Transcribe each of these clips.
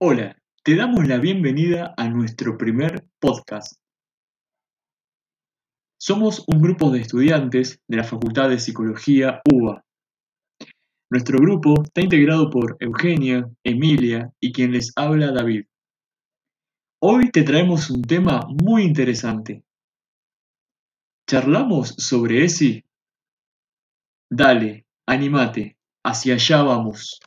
Hola, te damos la bienvenida a nuestro primer podcast. Somos un grupo de estudiantes de la Facultad de Psicología UBA. Nuestro grupo está integrado por Eugenia, Emilia y quien les habla David. Hoy te traemos un tema muy interesante. ¿Charlamos sobre ESI? Dale, animate, hacia allá vamos.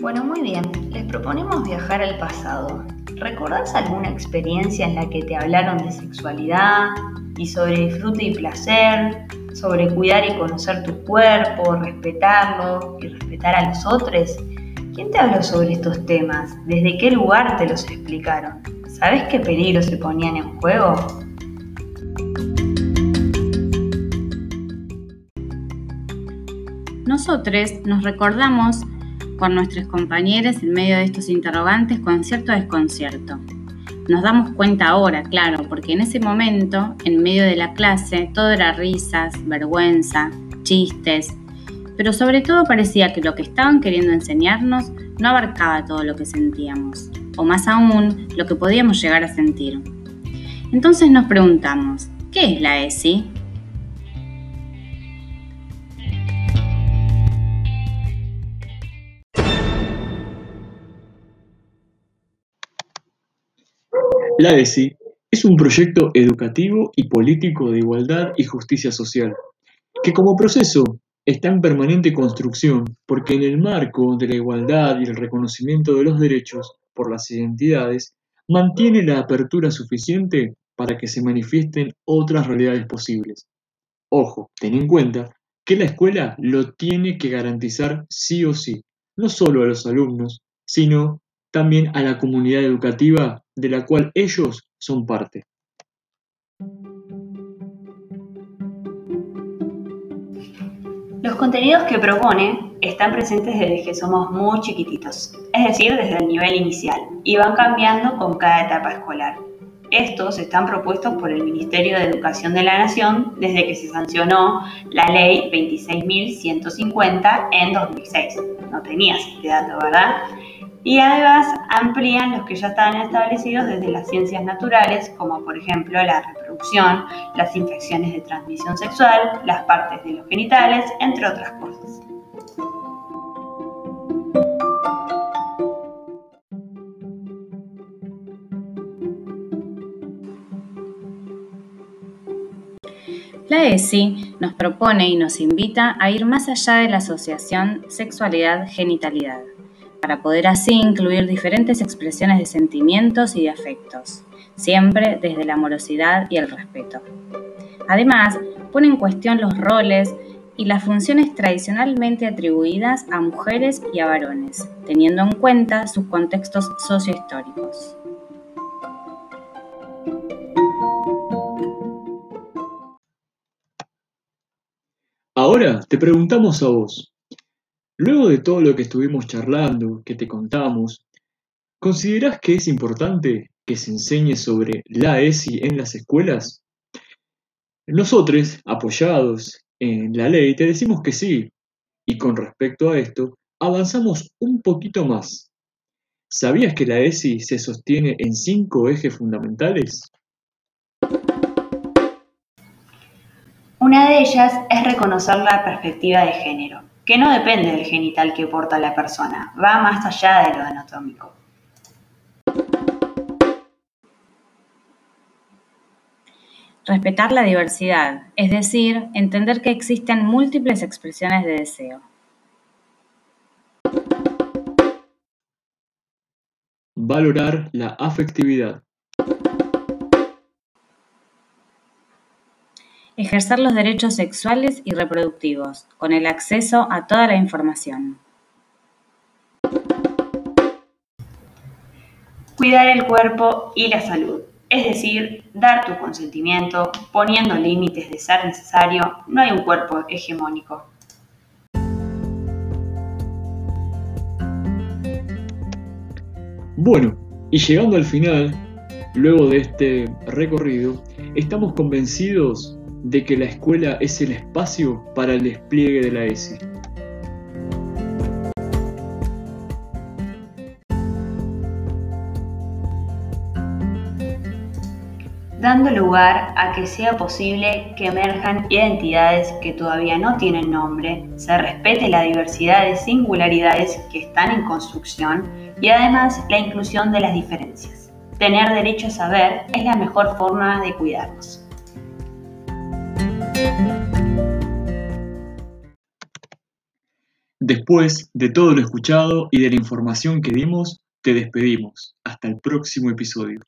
Bueno, muy bien. Les proponemos viajar al pasado. ¿Recordás alguna experiencia en la que te hablaron de sexualidad y sobre disfrute y placer, sobre cuidar y conocer tu cuerpo, respetarlo y respetar a los otros? ¿Quién te habló sobre estos temas? ¿Desde qué lugar te los explicaron? ¿Sabes qué peligros se ponían en juego? Nosotros nos recordamos con nuestros compañeros en medio de estos interrogantes con cierto desconcierto. Nos damos cuenta ahora, claro, porque en ese momento, en medio de la clase, todo era risas, vergüenza, chistes, pero sobre todo parecía que lo que estaban queriendo enseñarnos no abarcaba todo lo que sentíamos, o más aún, lo que podíamos llegar a sentir. Entonces nos preguntamos, ¿qué es la ESI? La ESI es un proyecto educativo y político de igualdad y justicia social, que como proceso está en permanente construcción porque en el marco de la igualdad y el reconocimiento de los derechos por las identidades, mantiene la apertura suficiente para que se manifiesten otras realidades posibles. Ojo, ten en cuenta que la escuela lo tiene que garantizar sí o sí, no solo a los alumnos, sino también a la comunidad educativa de la cual ellos son parte. Los contenidos que propone están presentes desde que somos muy chiquititos, es decir, desde el nivel inicial, y van cambiando con cada etapa escolar. Estos están propuestos por el Ministerio de Educación de la Nación desde que se sancionó la Ley 26.150 en 2006. No tenías este dato, ¿verdad? Y además amplían los que ya estaban establecidos desde las ciencias naturales, como por ejemplo la reproducción, las infecciones de transmisión sexual, las partes de los genitales, entre otras cosas. La ESI nos propone y nos invita a ir más allá de la asociación sexualidad-genitalidad para poder así incluir diferentes expresiones de sentimientos y de afectos, siempre desde la amorosidad y el respeto. Además, pone en cuestión los roles y las funciones tradicionalmente atribuidas a mujeres y a varones, teniendo en cuenta sus contextos sociohistóricos. Ahora te preguntamos a vos, Luego de todo lo que estuvimos charlando, que te contamos, ¿considerás que es importante que se enseñe sobre la ESI en las escuelas? Nosotros, apoyados en la ley, te decimos que sí, y con respecto a esto, avanzamos un poquito más. ¿Sabías que la ESI se sostiene en cinco ejes fundamentales? Una de ellas es reconocer la perspectiva de género que no depende del genital que porta la persona, va más allá de lo anatómico. Respetar la diversidad, es decir, entender que existen múltiples expresiones de deseo. Valorar la afectividad. Ejercer los derechos sexuales y reproductivos, con el acceso a toda la información. Cuidar el cuerpo y la salud, es decir, dar tu consentimiento, poniendo límites de ser necesario, no hay un cuerpo hegemónico. Bueno, y llegando al final, luego de este recorrido, estamos convencidos de que la escuela es el espacio para el despliegue de la ESI. dando lugar a que sea posible que emerjan identidades que todavía no tienen nombre, se respete la diversidad de singularidades que están en construcción y además la inclusión de las diferencias. Tener derecho a saber es la mejor forma de cuidarnos. Después de todo lo escuchado y de la información que dimos, te despedimos. Hasta el próximo episodio.